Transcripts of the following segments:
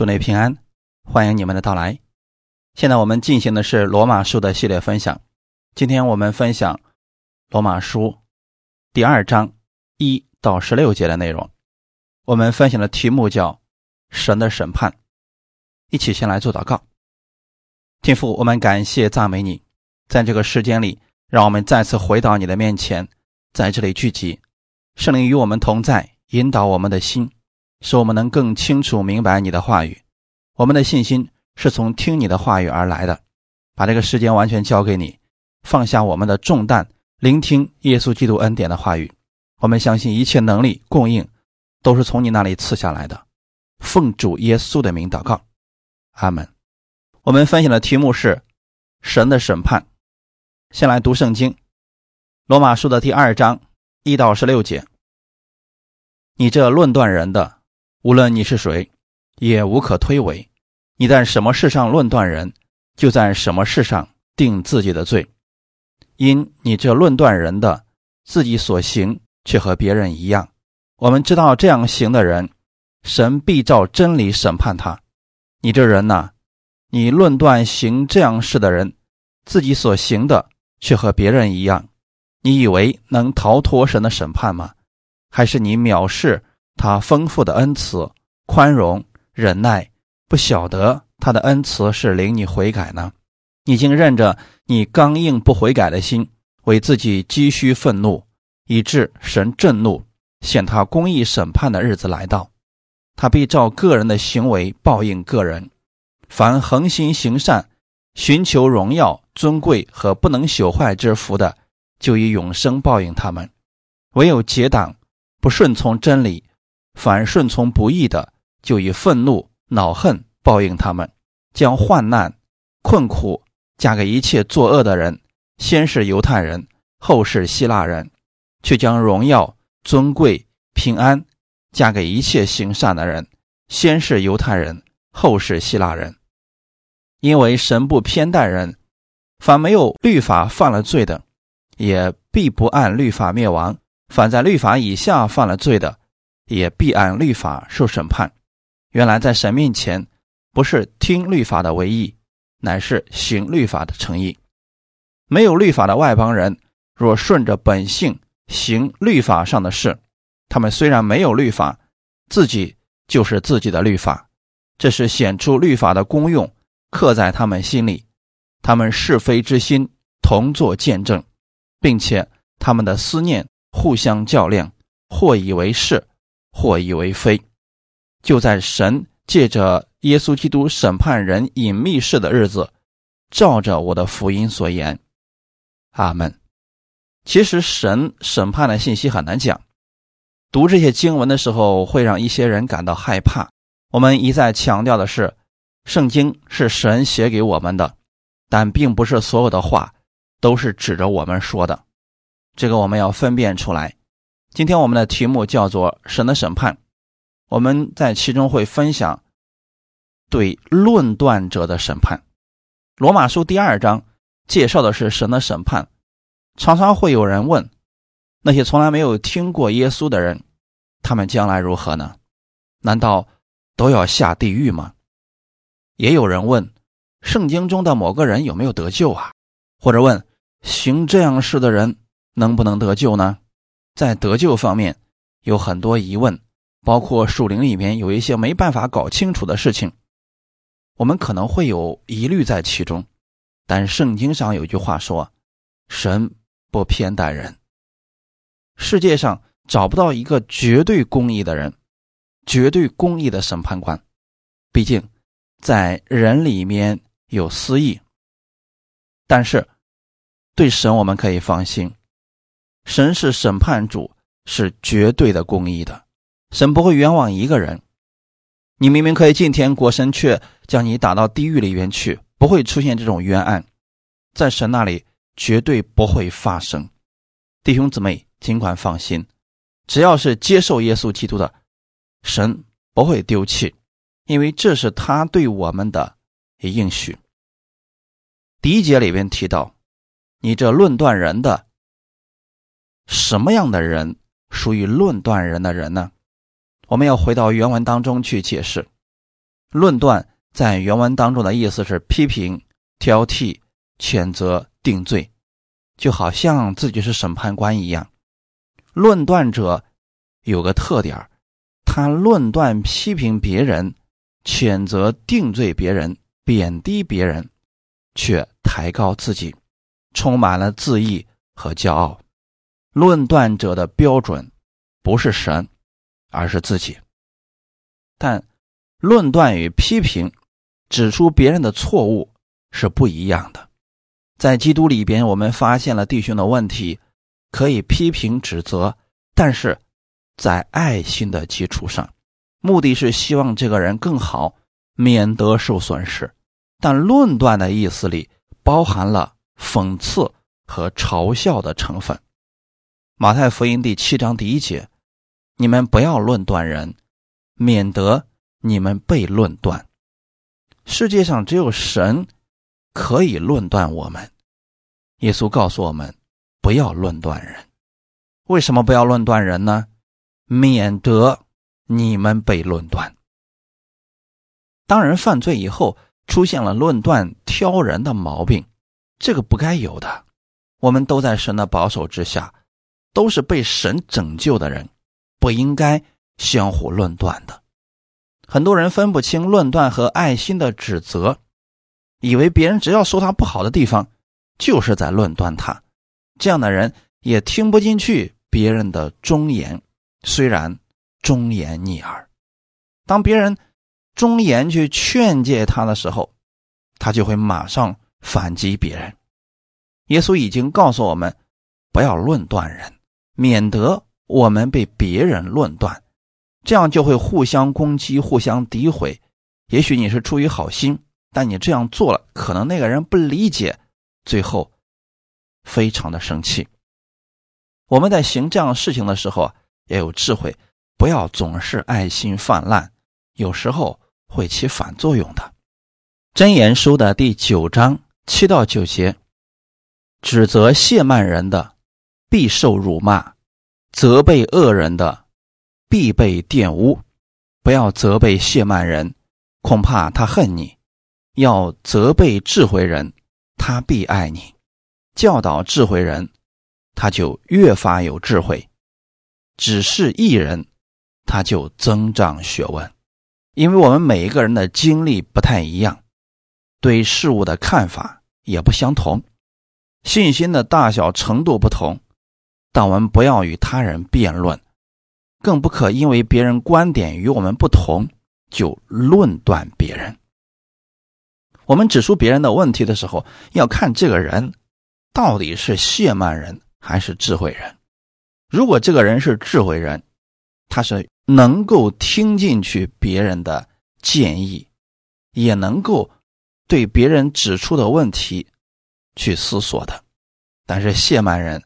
祝你平安，欢迎你们的到来。现在我们进行的是罗马书的系列分享。今天我们分享罗马书第二章一到十六节的内容。我们分享的题目叫“神的审判”。一起先来做祷告。天父，我们感谢赞美你，在这个时间里，让我们再次回到你的面前，在这里聚集。圣灵与我们同在，引导我们的心。使我们能更清楚明白你的话语，我们的信心是从听你的话语而来的。把这个时间完全交给你，放下我们的重担，聆听耶稣基督恩典的话语。我们相信一切能力供应都是从你那里赐下来的。奉主耶稣的名祷告，阿门。我们分享的题目是神的审判。先来读圣经，罗马书的第二章一到十六节。你这论断人的。无论你是谁，也无可推诿。你在什么事上论断人，就在什么事上定自己的罪。因你这论断人的，自己所行却和别人一样。我们知道这样行的人，神必照真理审判他。你这人呐，你论断行这样事的人，自己所行的却和别人一样。你以为能逃脱神的审判吗？还是你藐视？他丰富的恩慈、宽容、忍耐，不晓得他的恩慈是领你悔改呢？你竟认着你刚硬不悔改的心，为自己积蓄愤怒，以致神震怒，显他公义审判的日子来到，他必照个人的行为报应个人。凡恒心行善、寻求荣耀、尊贵和不能朽坏之福的，就以永生报应他们；唯有结党、不顺从真理。凡顺从不义的，就以愤怒、恼恨报应他们；将患难、困苦嫁给一切作恶的人，先是犹太人，后是希腊人；却将荣耀、尊贵、平安嫁给一切行善的人，先是犹太人，后是希腊人。因为神不偏待人，凡没有律法犯了罪的，也必不按律法灭亡；反在律法以下犯了罪的，也必按律法受审判。原来在神面前，不是听律法的唯一，乃是行律法的诚意。没有律法的外邦人，若顺着本性行律法上的事，他们虽然没有律法，自己就是自己的律法。这是显出律法的功用，刻在他们心里。他们是非之心同作见证，并且他们的思念互相较量，或以为是。或以为非，就在神借着耶稣基督审判人隐秘事的日子，照着我的福音所言，阿门。其实神审判的信息很难讲，读这些经文的时候会让一些人感到害怕。我们一再强调的是，圣经是神写给我们的，但并不是所有的话都是指着我们说的，这个我们要分辨出来。今天我们的题目叫做“神的审判”，我们在其中会分享对论断者的审判。罗马书第二章介绍的是神的审判。常常会有人问：那些从来没有听过耶稣的人，他们将来如何呢？难道都要下地狱吗？也有人问：圣经中的某个人有没有得救啊？或者问：行这样事的人能不能得救呢？在得救方面有很多疑问，包括属灵里面有一些没办法搞清楚的事情，我们可能会有疑虑在其中。但圣经上有句话说：“神不偏待人。”世界上找不到一个绝对公义的人，绝对公义的审判官。毕竟在人里面有私意，但是对神我们可以放心。神是审判主，是绝对的公义的。神不会冤枉一个人。你明明可以进天国，神却将你打到地狱里边去，不会出现这种冤案，在神那里绝对不会发生。弟兄姊妹，尽管放心，只要是接受耶稣基督的，神不会丢弃，因为这是他对我们的应许。第一节里边提到，你这论断人的。什么样的人属于论断人的人呢？我们要回到原文当中去解释。论断在原文当中的意思是批评、挑剔、谴责、定罪，就好像自己是审判官一样。论断者有个特点他论断、批评别人，谴责、定罪别人，贬低别人，却抬高自己，充满了自义和骄傲。论断者的标准不是神，而是自己。但论断与批评，指出别人的错误是不一样的。在基督里边，我们发现了弟兄的问题，可以批评指责，但是。在爱心的基础上，目的是希望这个人更好，免得受损失。但论断的意思里包含了讽刺和嘲笑的成分。马太福音第七章第一节：“你们不要论断人，免得你们被论断。”世界上只有神可以论断我们。耶稣告诉我们：“不要论断人。”为什么不要论断人呢？免得你们被论断。当人犯罪以后，出现了论断、挑人的毛病，这个不该有的。我们都在神的保守之下，都是被神拯救的人，不应该相互论断的。很多人分不清论断和爱心的指责，以为别人只要说他不好的地方，就是在论断他。这样的人也听不进去别人的忠言。虽然忠言逆耳，当别人忠言去劝诫他的时候，他就会马上反击别人。耶稣已经告诉我们，不要论断人，免得我们被别人论断，这样就会互相攻击、互相诋毁。也许你是出于好心，但你这样做了，可能那个人不理解，最后非常的生气。我们在行这样事情的时候啊。要有智慧，不要总是爱心泛滥，有时候会起反作用的。真言书的第九章七到九节，指责亵慢人的必受辱骂，责备恶人的必被玷污。不要责备亵慢人，恐怕他恨你；要责备智慧人，他必爱你。教导智慧人，他就越发有智慧。只是一人，他就增长学问，因为我们每一个人的经历不太一样，对事物的看法也不相同，信心的大小程度不同，但我们不要与他人辩论，更不可因为别人观点与我们不同就论断别人。我们指出别人的问题的时候，要看这个人到底是亵慢人还是智慧人。如果这个人是智慧人，他是能够听进去别人的建议，也能够对别人指出的问题去思索的。但是谢曼人，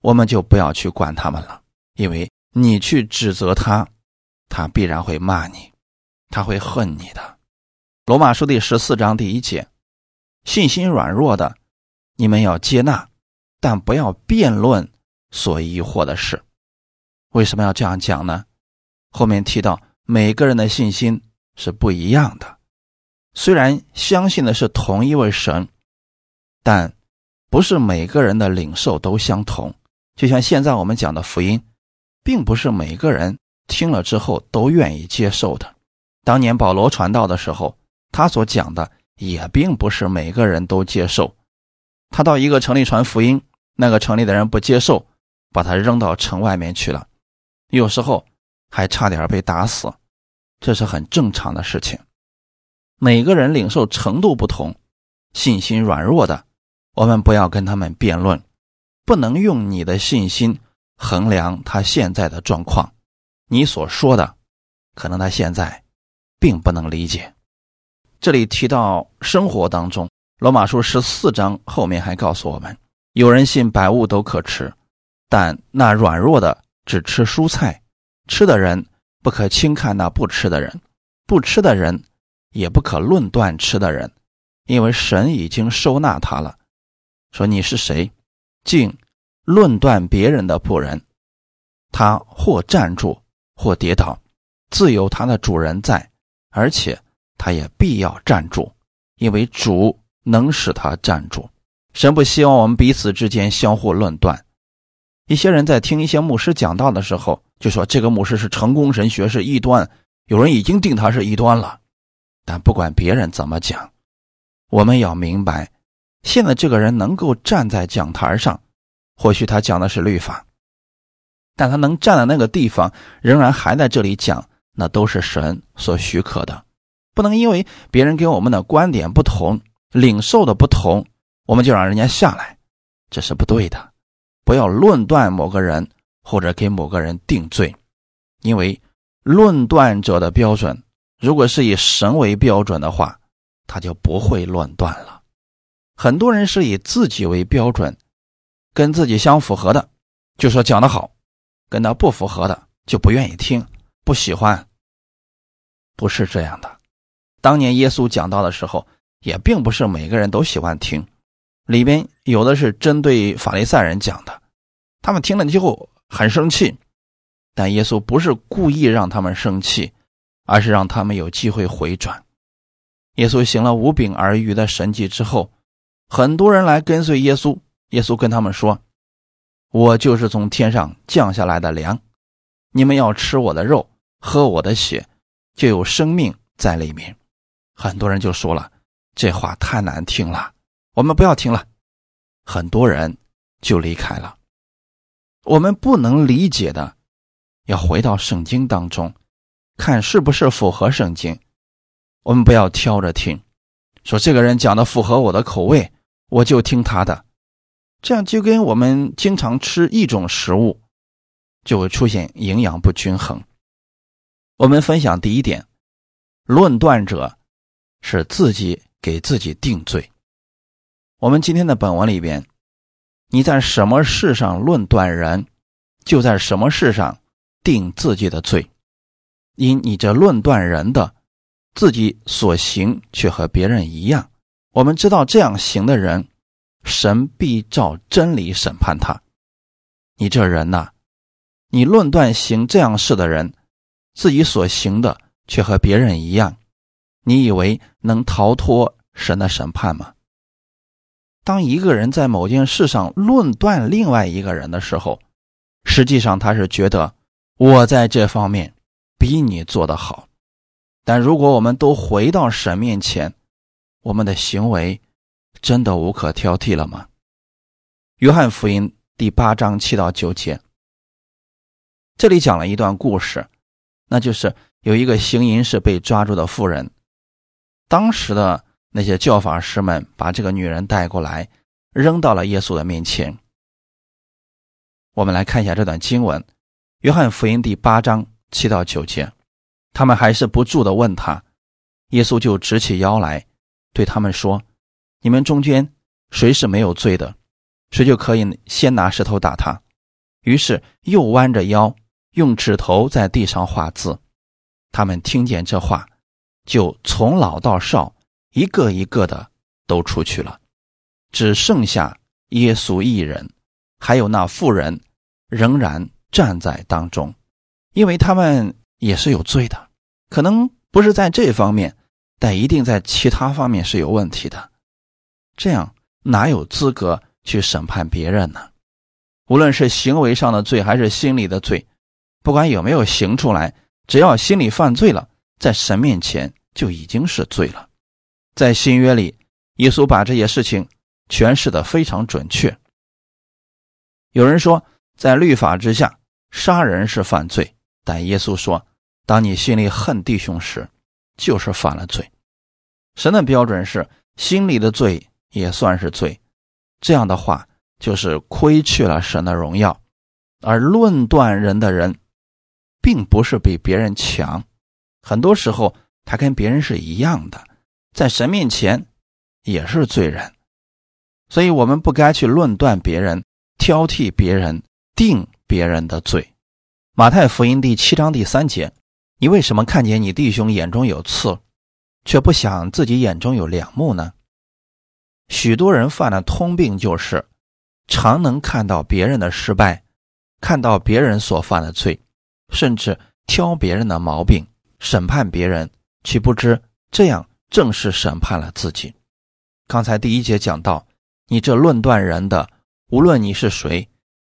我们就不要去管他们了，因为你去指责他，他必然会骂你，他会恨你的。罗马书第十四章第一节：信心软弱的，你们要接纳，但不要辩论。所疑惑的事，为什么要这样讲呢？后面提到每个人的信心是不一样的，虽然相信的是同一位神，但不是每个人的领受都相同。就像现在我们讲的福音，并不是每个人听了之后都愿意接受的。当年保罗传道的时候，他所讲的也并不是每个人都接受。他到一个城里传福音，那个城里的人不接受。把他扔到城外面去了，有时候还差点被打死，这是很正常的事情。每个人领受程度不同，信心软弱的，我们不要跟他们辩论，不能用你的信心衡量他现在的状况。你所说的，可能他现在并不能理解。这里提到生活当中，《罗马书》十四章后面还告诉我们：有人信百物都可吃。但那软弱的只吃蔬菜，吃的人不可轻看那不吃的人，不吃的人也不可论断吃的人，因为神已经收纳他了。说你是谁，竟论断别人的仆人？他或站住，或跌倒，自有他的主人在，而且他也必要站住，因为主能使他站住。神不希望我们彼此之间相互论断。一些人在听一些牧师讲道的时候，就说这个牧师是成功神学是异端，有人已经定他是异端了。但不管别人怎么讲，我们要明白，现在这个人能够站在讲台上，或许他讲的是律法，但他能站在那个地方，仍然还在这里讲，那都是神所许可的。不能因为别人跟我们的观点不同、领受的不同，我们就让人家下来，这是不对的。不要论断某个人，或者给某个人定罪，因为论断者的标准，如果是以神为标准的话，他就不会论断了。很多人是以自己为标准，跟自己相符合的就说讲的好，跟他不符合的就不愿意听，不喜欢。不是这样的。当年耶稣讲道的时候，也并不是每个人都喜欢听，里边有的是针对法利赛人讲的，他们听了之后很生气，但耶稣不是故意让他们生气，而是让他们有机会回转。耶稣行了五饼而鱼的神迹之后，很多人来跟随耶稣，耶稣跟他们说：“我就是从天上降下来的粮，你们要吃我的肉，喝我的血，就有生命在里面。”很多人就说了，这话太难听了，我们不要听了。很多人就离开了。我们不能理解的，要回到圣经当中，看是不是符合圣经。我们不要挑着听，说这个人讲的符合我的口味，我就听他的。这样就跟我们经常吃一种食物，就会出现营养不均衡。我们分享第一点，论断者。是自己给自己定罪。我们今天的本文里边，你在什么事上论断人，就在什么事上定自己的罪。因你这论断人的，自己所行却和别人一样。我们知道这样行的人，神必照真理审判他。你这人呐，你论断行这样事的人，自己所行的却和别人一样。你以为能逃脱神的审判吗？当一个人在某件事上论断另外一个人的时候，实际上他是觉得我在这方面比你做得好。但如果我们都回到神面前，我们的行为真的无可挑剔了吗？约翰福音第八章七到九节，这里讲了一段故事，那就是有一个行淫时被抓住的妇人。当时的那些教法师们把这个女人带过来，扔到了耶稣的面前。我们来看一下这段经文，《约翰福音》第八章七到九节。他们还是不住的问他，耶稣就直起腰来，对他们说：“你们中间谁是没有罪的，谁就可以先拿石头打他。”于是又弯着腰，用指头在地上画字。他们听见这话。就从老到少，一个一个的都出去了，只剩下耶稣一人，还有那妇人仍然站在当中，因为他们也是有罪的，可能不是在这方面，但一定在其他方面是有问题的。这样哪有资格去审判别人呢？无论是行为上的罪还是心理的罪，不管有没有行出来，只要心里犯罪了，在神面前。就已经是罪了。在新约里，耶稣把这些事情诠释的非常准确。有人说，在律法之下，杀人是犯罪，但耶稣说，当你心里恨弟兄时，就是犯了罪。神的标准是，心里的罪也算是罪。这样的话，就是亏去了神的荣耀。而论断人的人，并不是比别人强，很多时候。他跟别人是一样的，在神面前也是罪人，所以我们不该去论断别人、挑剔别人、定别人的罪。马太福音第七章第三节：你为什么看见你弟兄眼中有刺，却不想自己眼中有梁木呢？许多人犯的通病就是，常能看到别人的失败，看到别人所犯的罪，甚至挑别人的毛病，审判别人。岂不知这样正是审判了自己。刚才第一节讲到，你这论断人的，无论你是谁，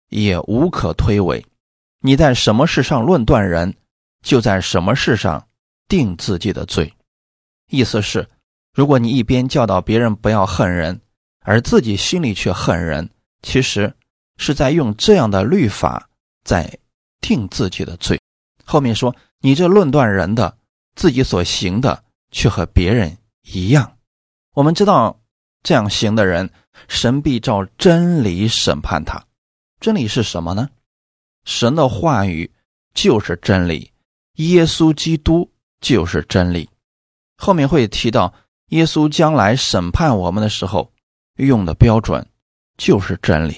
也无可推诿。你在什么事上论断人，就在什么事上定自己的罪。意思是，如果你一边教导别人不要恨人，而自己心里却恨人，其实是在用这样的律法在定自己的罪。后面说，你这论断人的，自己所行的却和别人一样。我们知道，这样行的人，神必照真理审判他。真理是什么呢？神的话语就是真理，耶稣基督就是真理。后面会提到，耶稣将来审判我们的时候用的标准就是真理。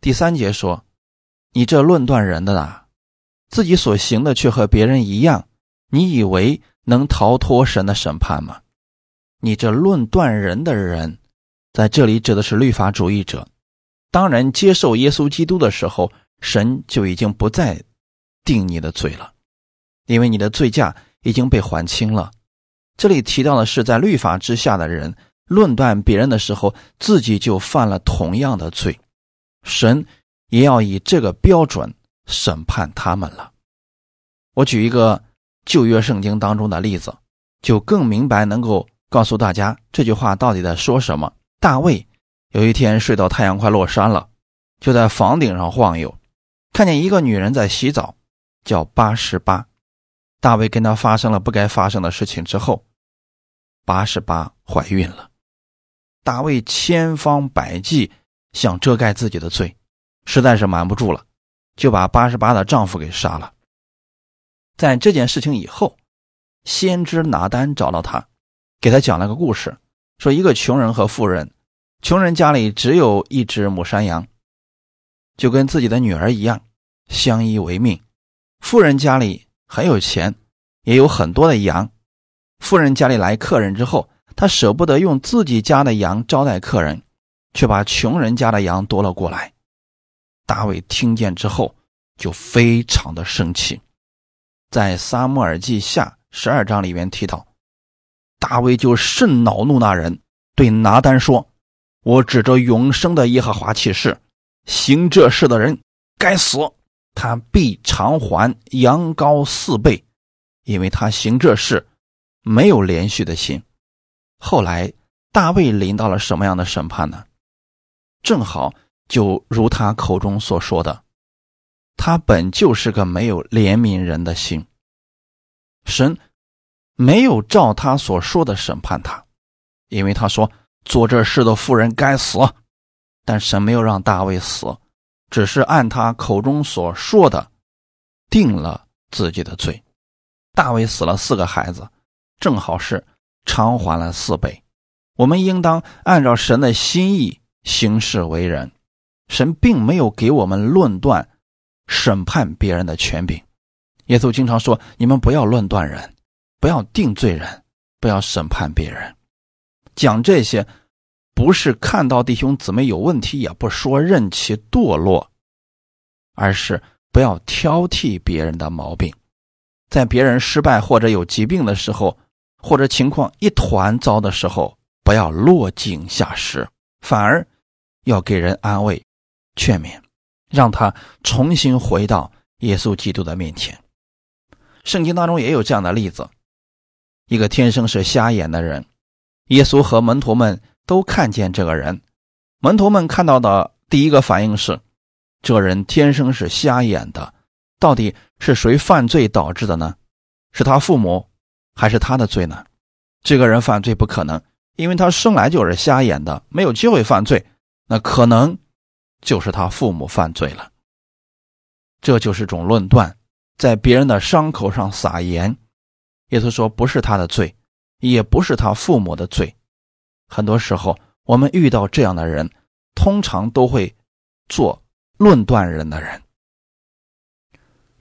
第三节说：“你这论断人的啊，自己所行的却和别人一样，你以为能逃脱神的审判吗？你这论断人的人，在这里指的是律法主义者。当人接受耶稣基督的时候。”神就已经不再定你的罪了，因为你的罪驾已经被还清了。这里提到的是在律法之下的人论断别人的时候，自己就犯了同样的罪，神也要以这个标准审判他们了。我举一个旧约圣经当中的例子，就更明白能够告诉大家这句话到底在说什么。大卫有一天睡到太阳快落山了，就在房顶上晃悠。看见一个女人在洗澡，叫八十八。大卫跟他发生了不该发生的事情之后，八十八怀孕了。大卫千方百计想遮盖自己的罪，实在是瞒不住了，就把八十八的丈夫给杀了。在这件事情以后，先知拿单找到他，给他讲了个故事，说一个穷人和富人，穷人家里只有一只母山羊。就跟自己的女儿一样，相依为命。富人家里很有钱，也有很多的羊。富人家里来客人之后，他舍不得用自己家的羊招待客人，却把穷人家的羊夺了过来。大卫听见之后，就非常的生气。在撒母耳记下十二章里面提到，大卫就甚恼怒那人，对拿单说：“我指着永生的耶和华起誓。”行这事的人该死，他必偿还羊羔四倍，因为他行这事没有连续的心。后来大卫临到了什么样的审判呢？正好就如他口中所说的，他本就是个没有怜悯人的心。神没有照他所说的审判他，因为他说做这事的妇人该死。但神没有让大卫死，只是按他口中所说的定了自己的罪。大卫死了四个孩子，正好是偿还了四倍。我们应当按照神的心意行事为人。神并没有给我们论断、审判别人的权柄。耶稣经常说：“你们不要论断人，不要定罪人，不要审判别人。”讲这些。不是看到弟兄姊妹有问题也不说，任其堕落，而是不要挑剔别人的毛病，在别人失败或者有疾病的时候，或者情况一团糟的时候，不要落井下石，反而要给人安慰、劝勉，让他重新回到耶稣基督的面前。圣经当中也有这样的例子：一个天生是瞎眼的人，耶稣和门徒们。都看见这个人，门徒们看到的第一个反应是：这人天生是瞎眼的。到底是谁犯罪导致的呢？是他父母，还是他的罪呢？这个人犯罪不可能，因为他生来就是瞎眼的，没有机会犯罪。那可能就是他父母犯罪了。这就是种论断，在别人的伤口上撒盐。耶稣说，不是他的罪，也不是他父母的罪。很多时候，我们遇到这样的人，通常都会做论断人的人，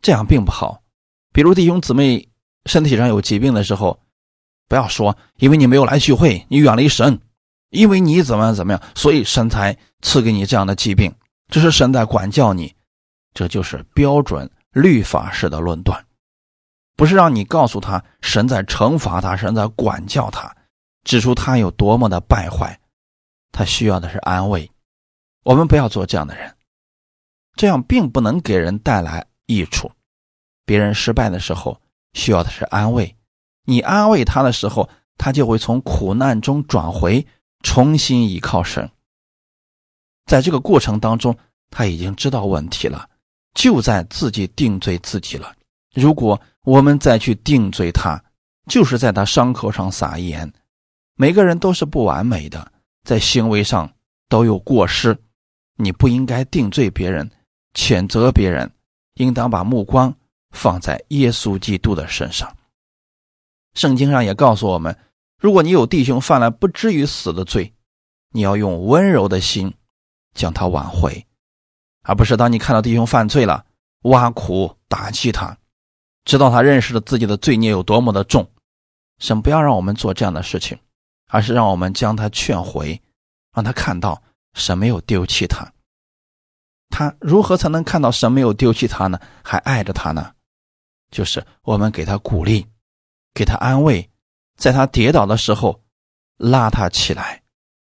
这样并不好。比如弟兄姊妹身体上有疾病的时候，不要说因为你没有来聚会，你远离神，因为你怎么样怎么样，所以神才赐给你这样的疾病，这是神在管教你，这就是标准律法式的论断。不是让你告诉他神在惩罚他，神在管教他，指出他有多么的败坏。他需要的是安慰。我们不要做这样的人，这样并不能给人带来益处。别人失败的时候需要的是安慰，你安慰他的时候，他就会从苦难中转回，重新依靠神。在这个过程当中，他已经知道问题了，就在自己定罪自己了。如果我们再去定罪他，就是在他伤口上撒盐。每个人都是不完美的，在行为上都有过失。你不应该定罪别人，谴责别人，应当把目光放在耶稣基督的身上。圣经上也告诉我们，如果你有弟兄犯了不至于死的罪，你要用温柔的心。将他挽回，而不是当你看到弟兄犯罪了，挖苦打击他，知道他认识了自己的罪孽有多么的重。神不要让我们做这样的事情，而是让我们将他劝回，让他看到神没有丢弃他。他如何才能看到神没有丢弃他呢？还爱着他呢？就是我们给他鼓励，给他安慰，在他跌倒的时候拉他起来，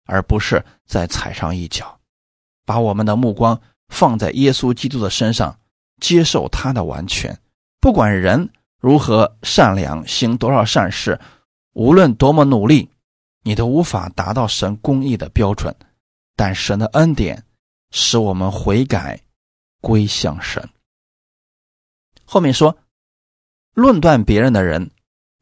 而不是再踩上一脚。把我们的目光放在耶稣基督的身上，接受他的完全。不管人如何善良，行多少善事，无论多么努力，你都无法达到神公义的标准。但神的恩典使我们悔改，归向神。后面说，论断别人的人，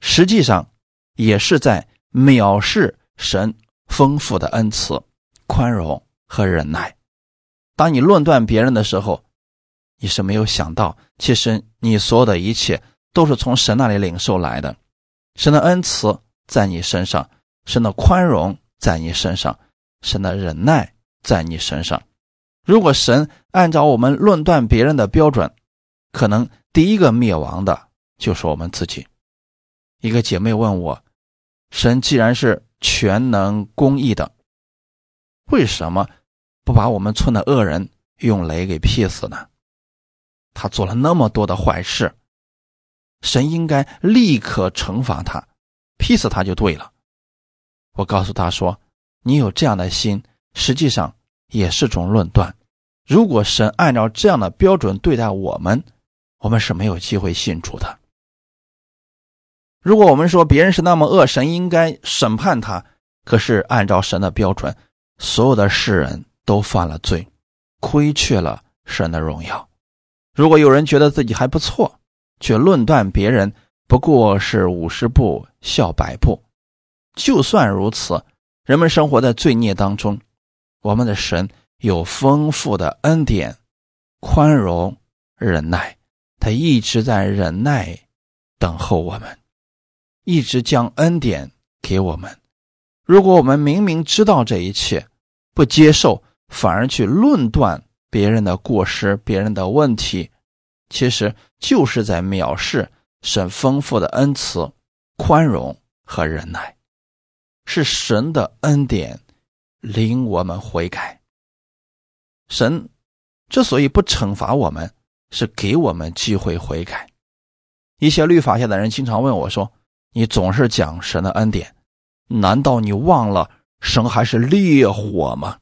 实际上也是在藐视神丰富的恩慈、宽容和忍耐。当你论断别人的时候，你是没有想到，其实你所有的一切都是从神那里领受来的。神的恩慈在你身上，神的宽容在你身上，神的忍耐在你身上。如果神按照我们论断别人的标准，可能第一个灭亡的就是我们自己。一个姐妹问我：“神既然是全能公义的，为什么？”不把我们村的恶人用雷给劈死呢？他做了那么多的坏事，神应该立刻惩罚他，劈死他就对了。我告诉他说：“你有这样的心，实际上也是种论断。如果神按照这样的标准对待我们，我们是没有机会信主的。如果我们说别人是那么恶，神应该审判他，可是按照神的标准，所有的世人。”都犯了罪，亏缺了神的荣耀。如果有人觉得自己还不错，却论断别人不过是五十步笑百步，就算如此，人们生活在罪孽当中。我们的神有丰富的恩典、宽容、忍耐，他一直在忍耐等候我们，一直将恩典给我们。如果我们明明知道这一切，不接受，反而去论断别人的过失、别人的问题，其实就是在藐视神丰富的恩慈、宽容和忍耐。是神的恩典领我们悔改。神之所以不惩罚我们，是给我们机会悔改。一些律法下的人经常问我说：“你总是讲神的恩典，难道你忘了神还是烈火吗？”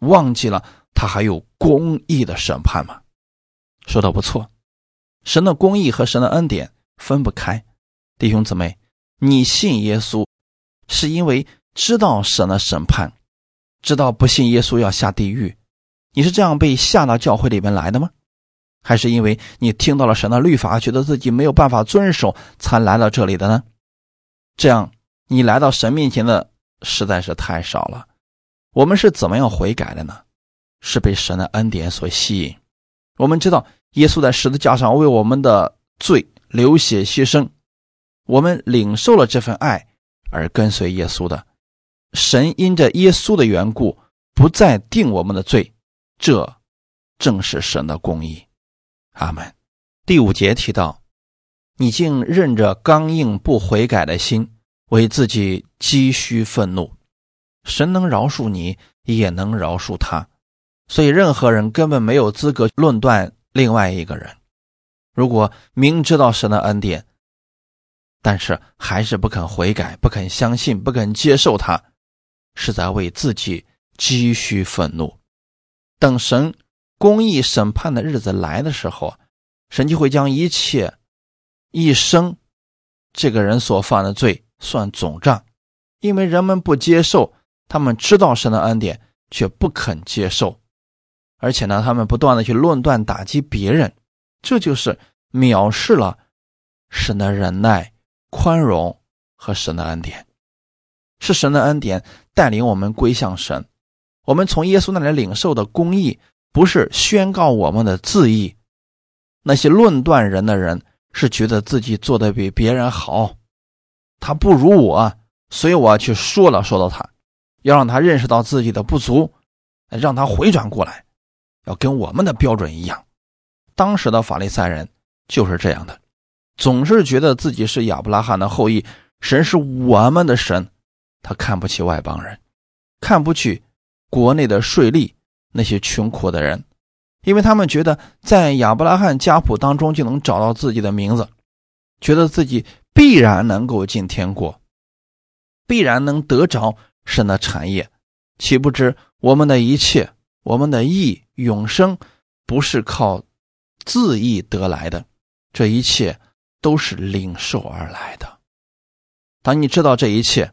忘记了他还有公义的审判吗？说的不错，神的公义和神的恩典分不开。弟兄姊妹，你信耶稣，是因为知道神的审判，知道不信耶稣要下地狱。你是这样被下到教会里面来的吗？还是因为你听到了神的律法，觉得自己没有办法遵守，才来到这里的呢？这样你来到神面前的实在是太少了。我们是怎么样悔改的呢？是被神的恩典所吸引。我们知道耶稣在十字架上为我们的罪流血牺牲，我们领受了这份爱而跟随耶稣的。神因着耶稣的缘故不再定我们的罪，这正是神的公义。阿门。第五节提到，你竟任着刚硬不悔改的心，为自己积蓄愤怒。神能饶恕你，也能饶恕他，所以任何人根本没有资格论断另外一个人。如果明知道神的恩典，但是还是不肯悔改、不肯相信、不肯接受他，是在为自己积蓄愤怒。等神公义审判的日子来的时候，神就会将一切一生这个人所犯的罪算总账，因为人们不接受，他们知道神的恩典，却不肯接受，而且呢，他们不断的去论断打击别人，这就是藐视了神的忍耐。宽容和神的恩典，是神的恩典带领我们归向神。我们从耶稣那里领受的公义，不是宣告我们的自义。那些论断人的人，是觉得自己做的比别人好，他不如我，所以我去说了，说到他，要让他认识到自己的不足，让他回转过来，要跟我们的标准一样。当时的法利赛人就是这样的。总是觉得自己是亚伯拉罕的后裔，神是我们的神，他看不起外邦人，看不起国内的税吏那些穷苦的人，因为他们觉得在亚伯拉罕家谱当中就能找到自己的名字，觉得自己必然能够进天国，必然能得着神的产业，岂不知我们的一切，我们的义永生，不是靠自义得来的，这一切。都是领受而来的。当你知道这一切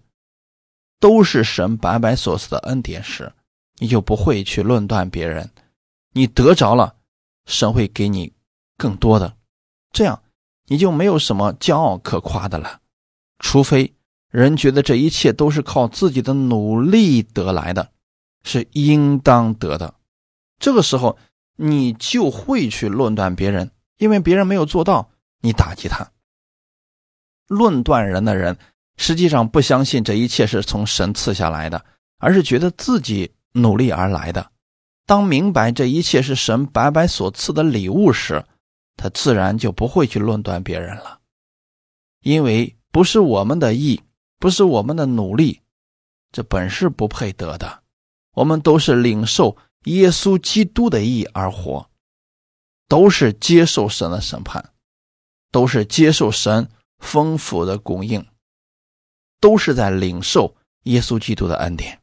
都是神白白所赐的恩典时，你就不会去论断别人。你得着了，神会给你更多的，这样你就没有什么骄傲可夸的了。除非人觉得这一切都是靠自己的努力得来的，是应当得的，这个时候你就会去论断别人，因为别人没有做到。你打击他，论断人的人，实际上不相信这一切是从神赐下来的，而是觉得自己努力而来的。当明白这一切是神白白所赐的礼物时，他自然就不会去论断别人了，因为不是我们的义，不是我们的努力，这本是不配得的。我们都是领受耶稣基督的义而活，都是接受神的审判。都是接受神丰富的供应，都是在领受耶稣基督的恩典。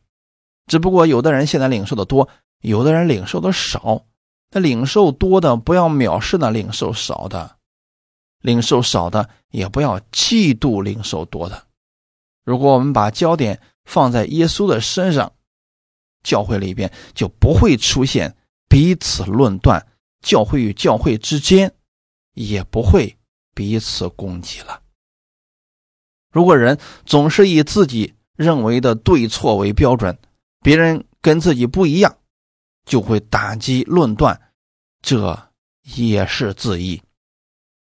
只不过有的人现在领受的多，有的人领受的少。那领受多的不要藐视那领受少的，领受少的也不要嫉妒领受多的。如果我们把焦点放在耶稣的身上，教会里边就不会出现彼此论断，教会与教会之间也不会。彼此攻击了。如果人总是以自己认为的对错为标准，别人跟自己不一样，就会打击论断，这也是自义。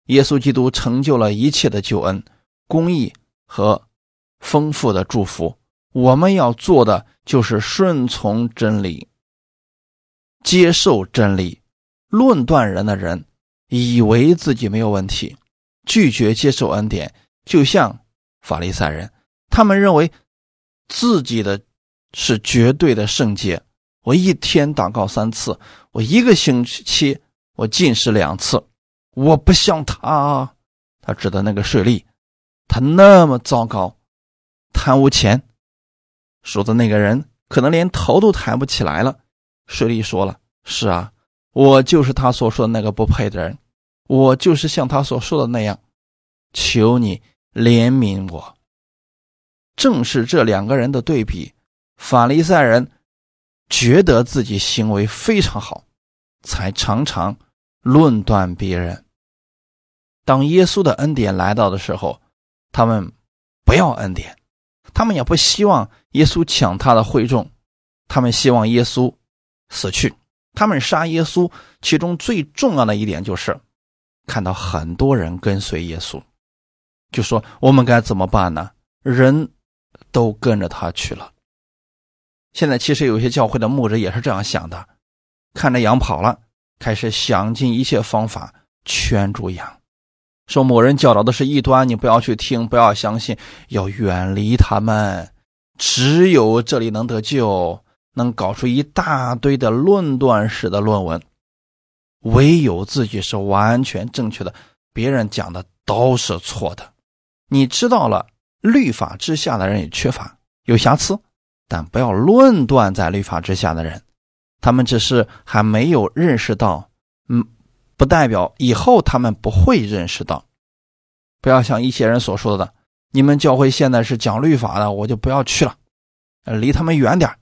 耶稣基督成就了一切的救恩、公义和丰富的祝福。我们要做的就是顺从真理，接受真理。论断人的人以为自己没有问题。拒绝接受恩典，就像法利赛人，他们认为自己的是绝对的圣洁。我一天祷告三次，我一个星期我进食两次，我不像他，他指的那个税吏，他那么糟糕，贪污钱，说的那个人可能连头都抬不起来了。税吏说了：“是啊，我就是他所说的那个不配的人。”我就是像他所说的那样，求你怜悯我。正是这两个人的对比，法利赛人觉得自己行为非常好，才常常论断别人。当耶稣的恩典来到的时候，他们不要恩典，他们也不希望耶稣抢他的会众，他们希望耶稣死去。他们杀耶稣，其中最重要的一点就是。看到很多人跟随耶稣，就说我们该怎么办呢？人都跟着他去了。现在其实有些教会的牧者也是这样想的，看着羊跑了，开始想尽一切方法圈住羊，说某人教导的是异端，你不要去听，不要相信，要远离他们。只有这里能得救，能搞出一大堆的论断式的论文。唯有自己是完全正确的，别人讲的都是错的。你知道了，律法之下的人也缺乏、有瑕疵，但不要论断在律法之下的人，他们只是还没有认识到，嗯，不代表以后他们不会认识到。不要像一些人所说的，你们教会现在是讲律法的，我就不要去了，离他们远点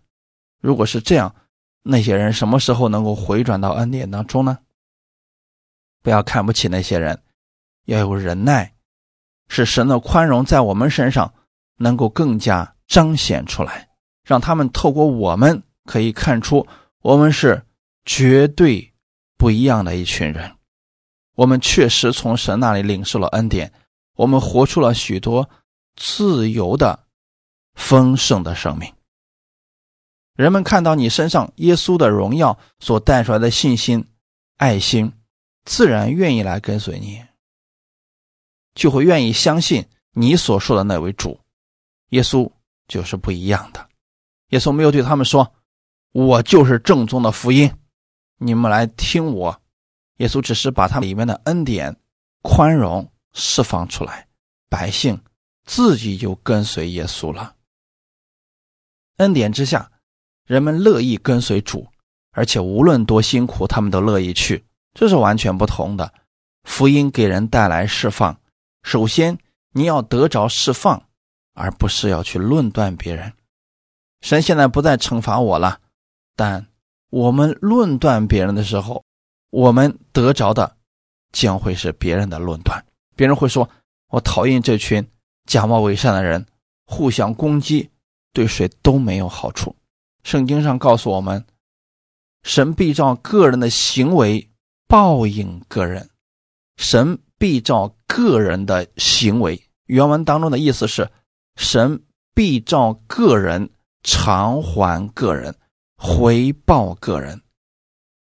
如果是这样，那些人什么时候能够回转到恩典当中呢？不要看不起那些人，要有忍耐，使神的宽容在我们身上能够更加彰显出来，让他们透过我们可以看出我们是绝对不一样的一群人。我们确实从神那里领受了恩典。我们活出了许多自由的、丰盛的生命。人们看到你身上耶稣的荣耀所带出来的信心、爱心，自然愿意来跟随你，就会愿意相信你所说的那位主。耶稣就是不一样的。耶稣没有对他们说：“我就是正宗的福音，你们来听我。”耶稣只是把他里面的恩典、宽容。释放出来，百姓自己就跟随耶稣了。恩典之下，人们乐意跟随主，而且无论多辛苦，他们都乐意去。这是完全不同的。福音给人带来释放，首先你要得着释放，而不是要去论断别人。神现在不再惩罚我了，但我们论断别人的时候，我们得着的将会是别人的论断。别人会说：“我讨厌这群假冒伪善的人，互相攻击，对谁都没有好处。”圣经上告诉我们：“神必照个人的行为报应个人。”神必照个人的行为，原文当中的意思是：神必照个人偿还个人，回报个人。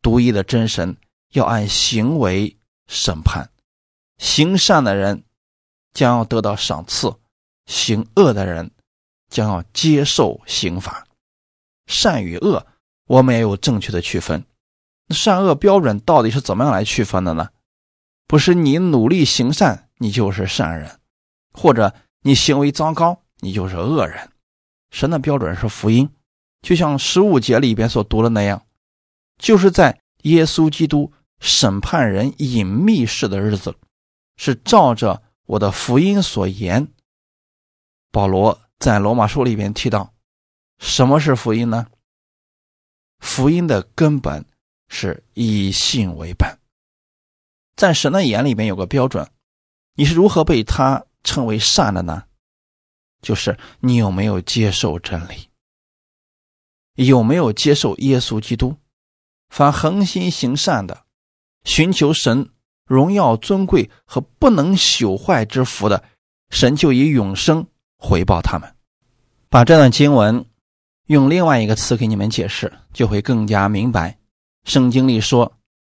独一的真神要按行为审判。行善的人将要得到赏赐，行恶的人将要接受刑罚。善与恶，我们也有正确的区分。善恶标准到底是怎么样来区分的呢？不是你努力行善，你就是善人；或者你行为糟糕，你就是恶人。神的标准是福音，就像十五节里边所读的那样，就是在耶稣基督审判人隐秘式的日子。是照着我的福音所言。保罗在罗马书里边提到，什么是福音呢？福音的根本是以信为本。在神的眼里面有个标准，你是如何被他称为善的呢？就是你有没有接受真理，有没有接受耶稣基督？凡恒心行善的，寻求神。荣耀尊贵和不能朽坏之福的神，就以永生回报他们。把这段经文用另外一个词给你们解释，就会更加明白。圣经里说：“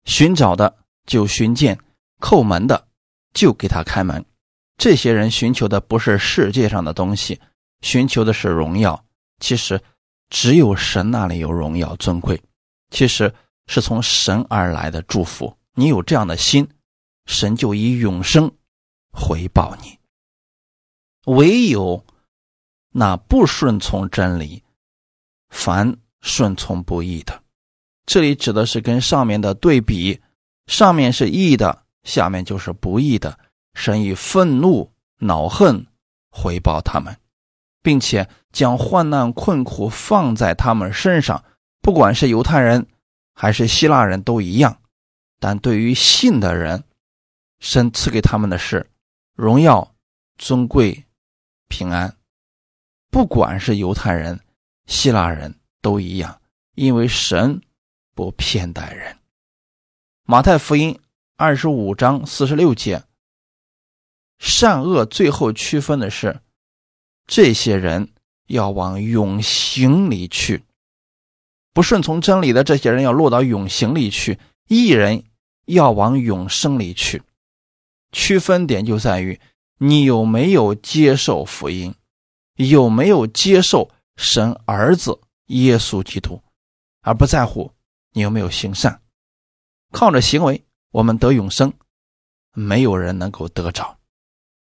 寻找的就寻见，叩门的就给他开门。”这些人寻求的不是世界上的东西，寻求的是荣耀。其实只有神那里有荣耀尊贵，其实是从神而来的祝福。你有这样的心。神就以永生回报你。唯有那不顺从真理、凡顺从不义的，这里指的是跟上面的对比：上面是义的，下面就是不义的。神以愤怒、恼恨回报他们，并且将患难困苦放在他们身上，不管是犹太人还是希腊人都一样。但对于信的人，神赐给他们的是荣耀、尊贵、平安，不管是犹太人、希腊人都一样，因为神不偏待人。马太福音二十五章四十六节，善恶最后区分的是，这些人要往永刑里去，不顺从真理的这些人要落到永刑里去，义人要往永生里去。区分点就在于你有没有接受福音，有没有接受神儿子耶稣基督，而不在乎你有没有行善。靠着行为我们得永生，没有人能够得着。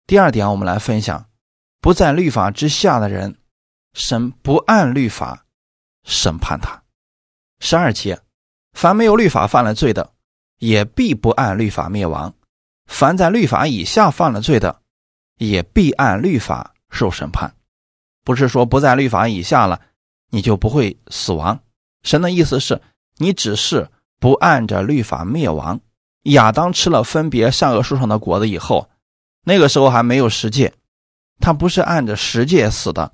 第二点，我们来分享：不在律法之下的人，神不按律法审判他。十二节，凡没有律法犯了罪的，也必不按律法灭亡；凡在律法以下犯了罪的，也必按律法受审判。不是说不在律法以下了，你就不会死亡。神的意思是你只是不按着律法灭亡。亚当吃了分别善恶树上的果子以后，那个时候还没有十诫，他不是按着十诫死的，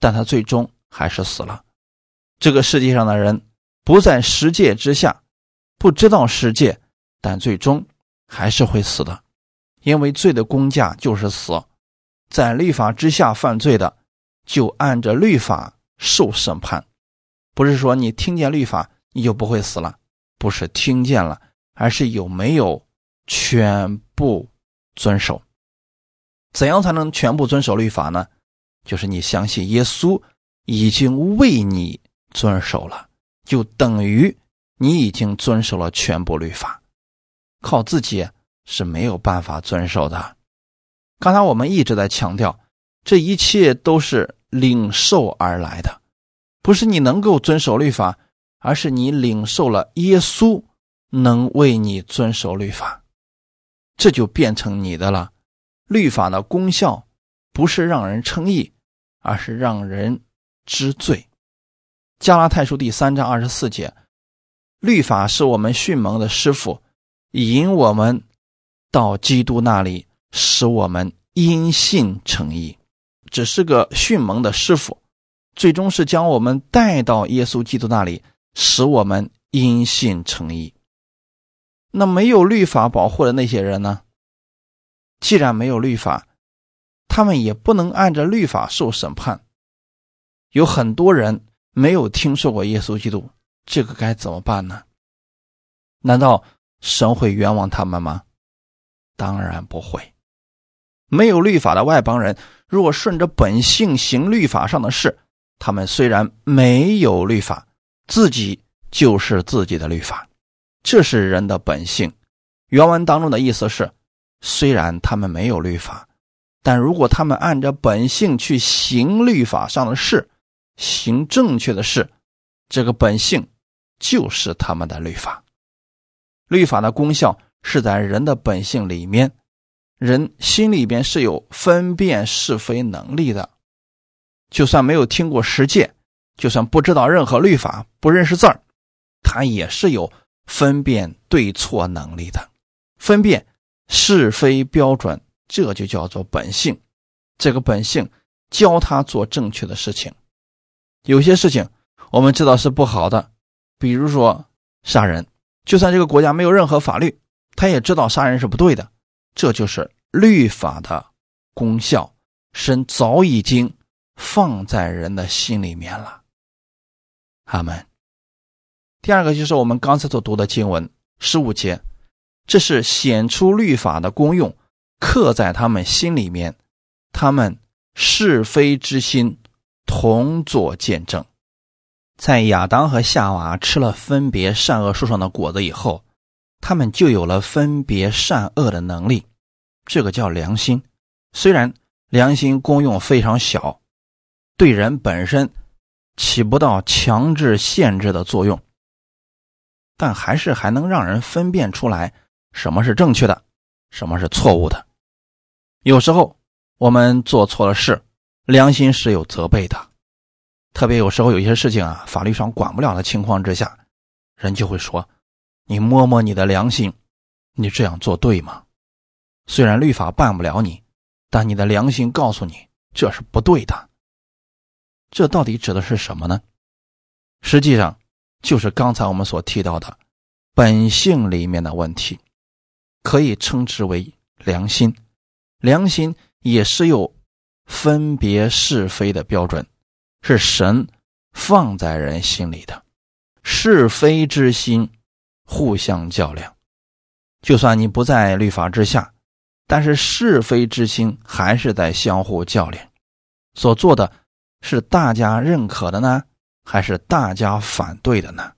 但他最终还是死了。这个世界上的人不在十诫之下，不知道十诫，但最终还是会死的，因为罪的工价就是死。在律法之下犯罪的，就按着律法受审判。不是说你听见律法你就不会死了，不是听见了，而是有没有全部遵守。怎样才能全部遵守律法呢？就是你相信耶稣已经为你遵守了，就等于你已经遵守了全部律法。靠自己是没有办法遵守的。刚才我们一直在强调，这一切都是领受而来的。不是你能够遵守律法，而是你领受了耶稣能为你遵守律法，这就变成你的了。律法的功效不是让人称义，而是让人知罪。加拉太书第三章二十四节，律法是我们训蒙的师傅，引我们到基督那里，使我们因信称义，只是个训蒙的师傅。最终是将我们带到耶稣基督那里，使我们因信成义。那没有律法保护的那些人呢？既然没有律法，他们也不能按着律法受审判。有很多人没有听说过耶稣基督，这个该怎么办呢？难道神会冤枉他们吗？当然不会。没有律法的外邦人，若顺着本性行律法上的事，他们虽然没有律法，自己就是自己的律法，这是人的本性。原文当中的意思是，虽然他们没有律法，但如果他们按照本性去行律法上的事，行正确的事，这个本性就是他们的律法。律法的功效是在人的本性里面，人心里边是有分辨是非能力的。就算没有听过实践，就算不知道任何律法，不认识字儿，他也是有分辨对错能力的，分辨是非标准，这就叫做本性。这个本性教他做正确的事情。有些事情我们知道是不好的，比如说杀人，就算这个国家没有任何法律，他也知道杀人是不对的。这就是律法的功效。神早已经。放在人的心里面了，阿门。第二个就是我们刚才所读的经文十五节，这是显出律法的功用，刻在他们心里面，他们是非之心同作见证。在亚当和夏娃吃了分别善恶树上的果子以后，他们就有了分别善恶的能力，这个叫良心。虽然良心功用非常小。对人本身起不到强制限制的作用，但还是还能让人分辨出来什么是正确的，什么是错误的。有时候我们做错了事，良心是有责备的。特别有时候有些事情啊，法律上管不了的情况之下，人就会说：“你摸摸你的良心，你这样做对吗？”虽然律法办不了你，但你的良心告诉你这是不对的。这到底指的是什么呢？实际上，就是刚才我们所提到的本性里面的问题，可以称之为良心。良心也是有分别是非的标准，是神放在人心里的是非之心，互相较量。就算你不在律法之下，但是是非之心还是在相互较量，所做的。是大家认可的呢，还是大家反对的呢？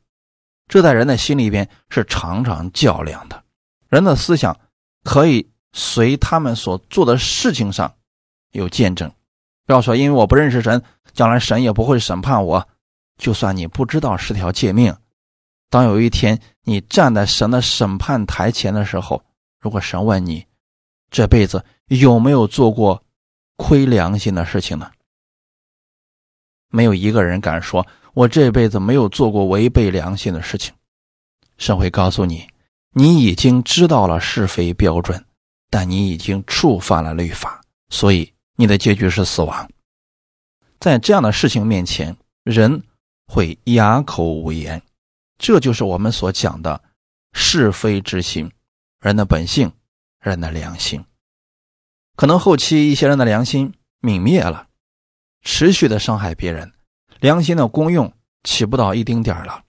这在人的心里边是常常较量的。人的思想可以随他们所做的事情上有见证。不要说因为我不认识神，将来神也不会审判我。就算你不知道十条诫命，当有一天你站在神的审判台前的时候，如果神问你这辈子有没有做过亏良心的事情呢？没有一个人敢说，我这辈子没有做过违背良心的事情。神会告诉你，你已经知道了是非标准，但你已经触犯了律法，所以你的结局是死亡。在这样的事情面前，人会哑口无言，这就是我们所讲的是非之心，人的本性，人的良心。可能后期一些人的良心泯灭了。持续的伤害别人，良心的功用起不到一丁点儿了。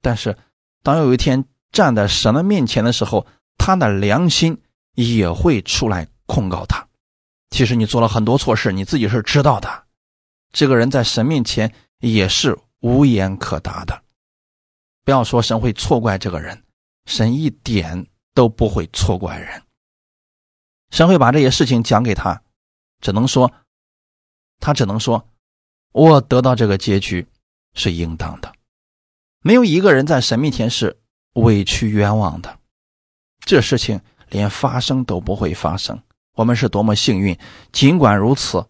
但是，当有一天站在神的面前的时候，他的良心也会出来控告他。其实你做了很多错事，你自己是知道的。这个人在神面前也是无言可答的。不要说神会错怪这个人，神一点都不会错怪人。神会把这些事情讲给他，只能说。他只能说：“我得到这个结局是应当的。没有一个人在神面前是委屈冤枉的。这事情连发生都不会发生。我们是多么幸运！尽管如此，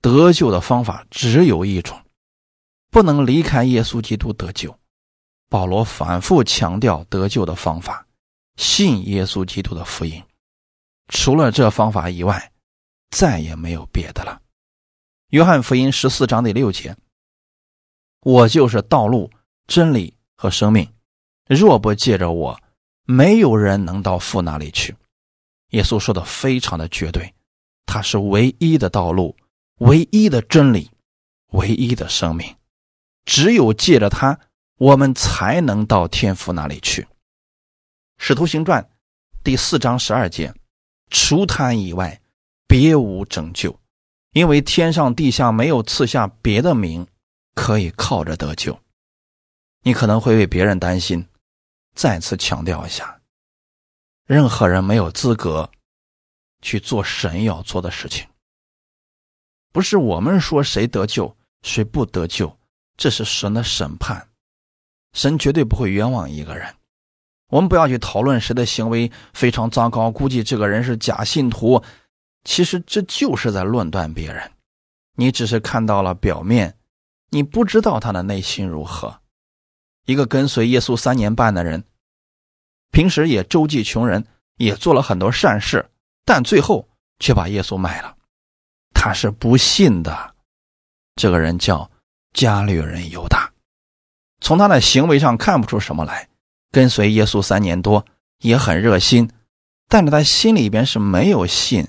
得救的方法只有一种，不能离开耶稣基督得救。保罗反复强调得救的方法：信耶稣基督的福音。除了这方法以外，再也没有别的了。”约翰福音十四章第六节：“我就是道路、真理和生命，若不借着我，没有人能到父那里去。”耶稣说的非常的绝对，他是唯一的道路、唯一的真理、唯一的生命，只有借着他，我们才能到天父那里去。使徒行传第四章十二节：“除他以外，别无拯救。”因为天上地下没有赐下别的名，可以靠着得救。你可能会为别人担心，再次强调一下：任何人没有资格去做神要做的事情。不是我们说谁得救谁不得救，这是神的审判，神绝对不会冤枉一个人。我们不要去讨论谁的行为非常糟糕，估计这个人是假信徒。其实这就是在论断别人，你只是看到了表面，你不知道他的内心如何。一个跟随耶稣三年半的人，平时也周济穷人，也做了很多善事，但最后却把耶稣卖了。他是不信的。这个人叫加略人犹大，从他的行为上看不出什么来。跟随耶稣三年多，也很热心，但是他心里边是没有信。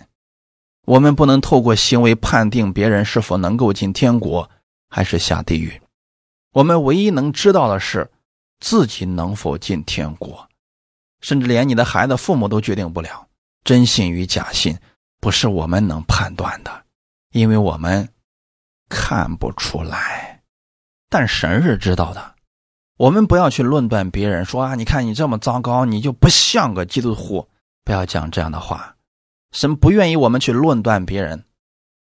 我们不能透过行为判定别人是否能够进天国，还是下地狱。我们唯一能知道的是，自己能否进天国。甚至连你的孩子父母都决定不了，真信与假信不是我们能判断的，因为我们看不出来。但神是知道的。我们不要去论断别人，说啊，你看你这么糟糕，你就不像个基督徒。不要讲这样的话。神不愿意我们去论断别人，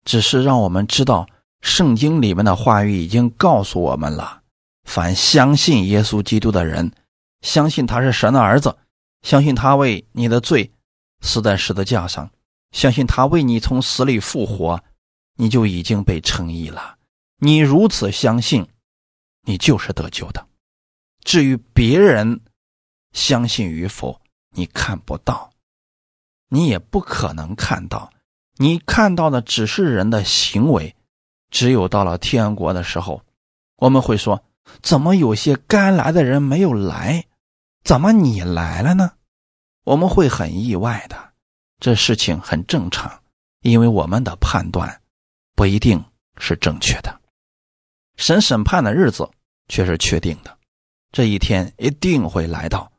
只是让我们知道圣经里面的话语已经告诉我们了：凡相信耶稣基督的人，相信他是神的儿子，相信他为你的罪死在十字架上，相信他为你从死里复活，你就已经被称义了。你如此相信，你就是得救的。至于别人相信与否，你看不到。你也不可能看到，你看到的只是人的行为。只有到了天国的时候，我们会说：怎么有些该来的人没有来？怎么你来了呢？我们会很意外的。这事情很正常，因为我们的判断不一定是正确的。神审判的日子却是确定的，这一天一定会来到，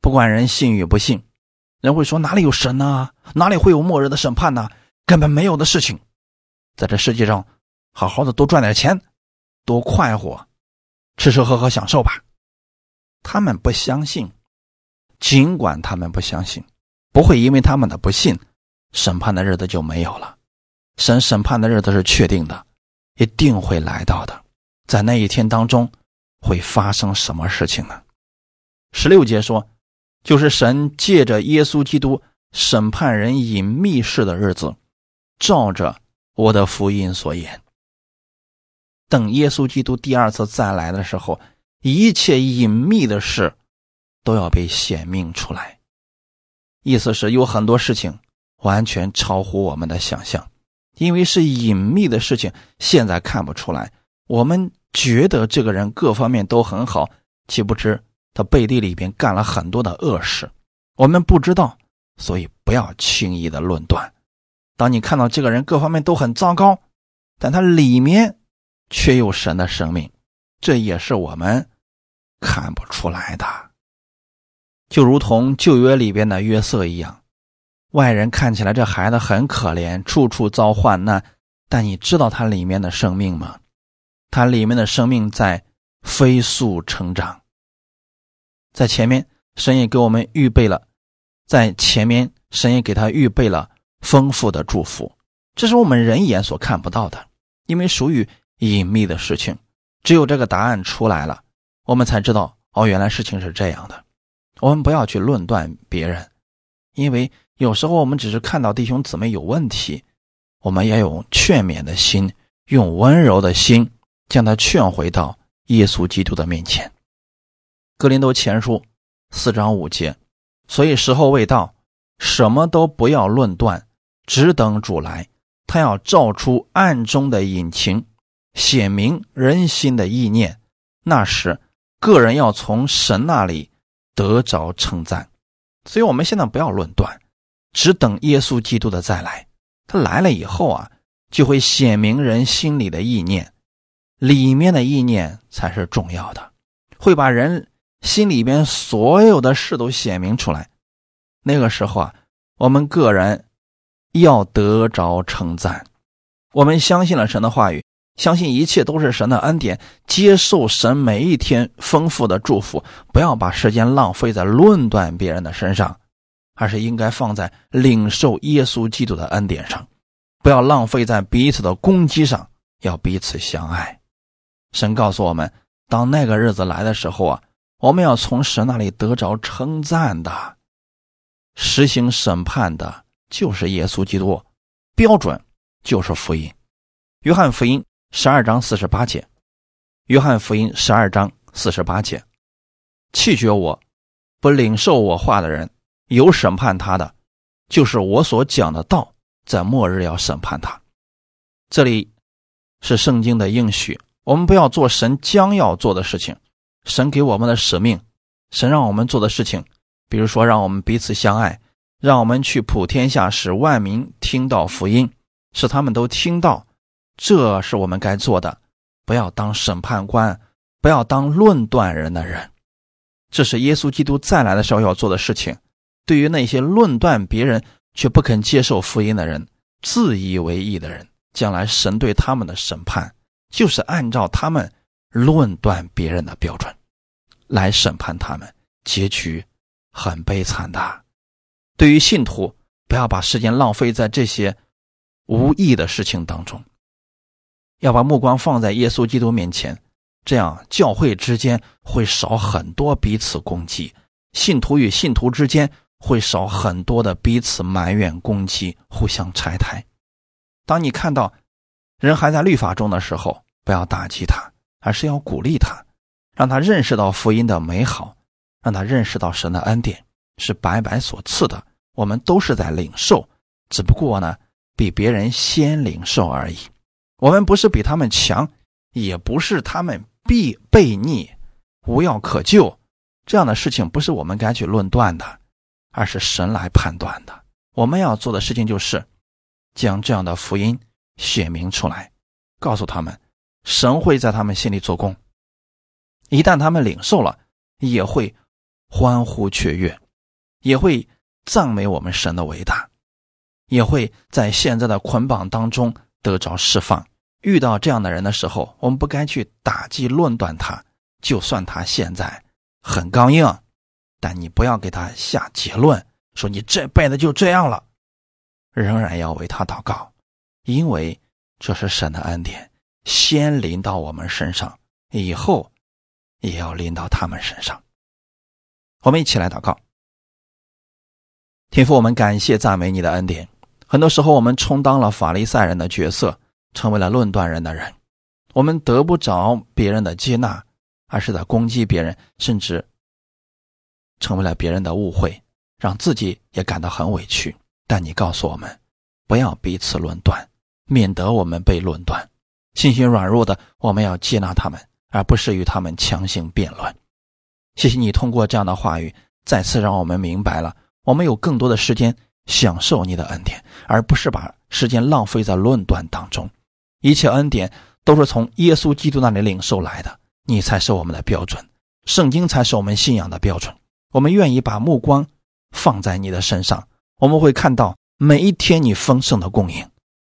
不管人信与不信。人会说哪里有神呢？哪里会有末日的审判呢？根本没有的事情。在这世界上，好好的多赚点钱，多快活，吃吃喝喝享受吧。他们不相信，尽管他们不相信，不会因为他们的不信，审判的日子就没有了。神审判的日子是确定的，一定会来到的。在那一天当中，会发生什么事情呢？十六节说，就是神借着耶稣基督审判人隐秘事的日子，照着我的福音所言。等耶稣基督第二次再来的时候，一切隐秘的事都要被显明出来。意思是有很多事情完全超乎我们的想象，因为是隐秘的事情，现在看不出来。我们觉得这个人各方面都很好，岂不知他背地里边干了很多的恶事，我们不知道，所以不要轻易的论断。当你看到这个人各方面都很糟糕，但他里面却有神的生命，这也是我们看不出来的。就如同旧约里边的约瑟一样，外人看起来这孩子很可怜，处处遭患难，但你知道他里面的生命吗？他里面的生命在飞速成长，在前面神也给我们预备了，在前面神也给他预备了丰富的祝福，这是我们人眼所看不到的，因为属于隐秘的事情，只有这个答案出来了，我们才知道哦，原来事情是这样的。我们不要去论断别人，因为有时候我们只是看到弟兄姊妹有问题，我们要用劝勉的心，用温柔的心。将他劝回到耶稣基督的面前。格林多前书四章五节，所以时候未到，什么都不要论断，只等主来。他要照出暗中的隐情，显明人心的意念。那时，个人要从神那里得着称赞。所以，我们现在不要论断，只等耶稣基督的再来。他来了以后啊，就会显明人心里的意念。里面的意念才是重要的，会把人心里边所有的事都显明出来。那个时候啊，我们个人要得着称赞。我们相信了神的话语，相信一切都是神的恩典，接受神每一天丰富的祝福。不要把时间浪费在论断别人的身上，而是应该放在领受耶稣基督的恩典上。不要浪费在彼此的攻击上，要彼此相爱。神告诉我们，当那个日子来的时候啊，我们要从神那里得着称赞的，实行审判的，就是耶稣基督，标准就是福音。约翰福音十二章四十八节，约翰福音十二章四十八节，弃绝我不领受我话的人，有审判他的，就是我所讲的道，在末日要审判他。这里是圣经的应许。我们不要做神将要做的事情，神给我们的使命，神让我们做的事情，比如说让我们彼此相爱，让我们去普天下，使万民听到福音，使他们都听到，这是我们该做的。不要当审判官，不要当论断人的人，这是耶稣基督再来的时候要做的事情。对于那些论断别人却不肯接受福音的人，自以为意的人，将来神对他们的审判。就是按照他们论断别人的标准来审判他们，结局很悲惨的。对于信徒，不要把时间浪费在这些无益的事情当中，要把目光放在耶稣基督面前，这样教会之间会少很多彼此攻击，信徒与信徒之间会少很多的彼此埋怨、攻击、互相拆台。当你看到。人还在律法中的时候，不要打击他，而是要鼓励他，让他认识到福音的美好，让他认识到神的恩典是白白所赐的。我们都是在领受，只不过呢，比别人先领受而已。我们不是比他们强，也不是他们必悖逆、无药可救。这样的事情不是我们该去论断的，而是神来判断的。我们要做的事情就是将这样的福音。显明出来，告诉他们，神会在他们心里做工。一旦他们领受了，也会欢呼雀跃，也会赞美我们神的伟大，也会在现在的捆绑当中得着释放。遇到这样的人的时候，我们不该去打击、论断他，就算他现在很刚硬，但你不要给他下结论，说你这辈子就这样了，仍然要为他祷告，因为这是神的恩典，先临到我们身上，以后也要临到他们身上。我们一起来祷告，天父，我们感谢赞美你的恩典。很多时候，我们充当了法利赛人的角色，成为了论断人的人，我们得不着别人的接纳。而是在攻击别人，甚至成为了别人的误会，让自己也感到很委屈。但你告诉我们，不要彼此论断，免得我们被论断。信心软弱的，我们要接纳他们，而不是与他们强行辩论。谢谢你通过这样的话语，再次让我们明白了，我们有更多的时间享受你的恩典，而不是把时间浪费在论断当中。一切恩典都是从耶稣基督那里领受来的。你才是我们的标准，圣经才是我们信仰的标准。我们愿意把目光放在你的身上，我们会看到每一天你丰盛的供应，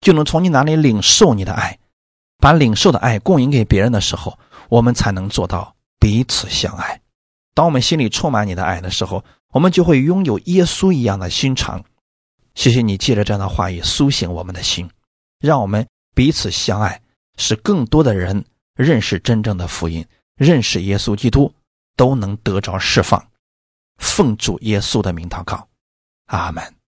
就能从你那里领受你的爱，把领受的爱供应给别人的时候，我们才能做到彼此相爱。当我们心里充满你的爱的时候，我们就会拥有耶稣一样的心肠。谢谢你借着这样的话语苏醒我们的心，让我们彼此相爱，使更多的人。认识真正的福音，认识耶稣基督，都能得着释放。奉主耶稣的名祷告，阿门。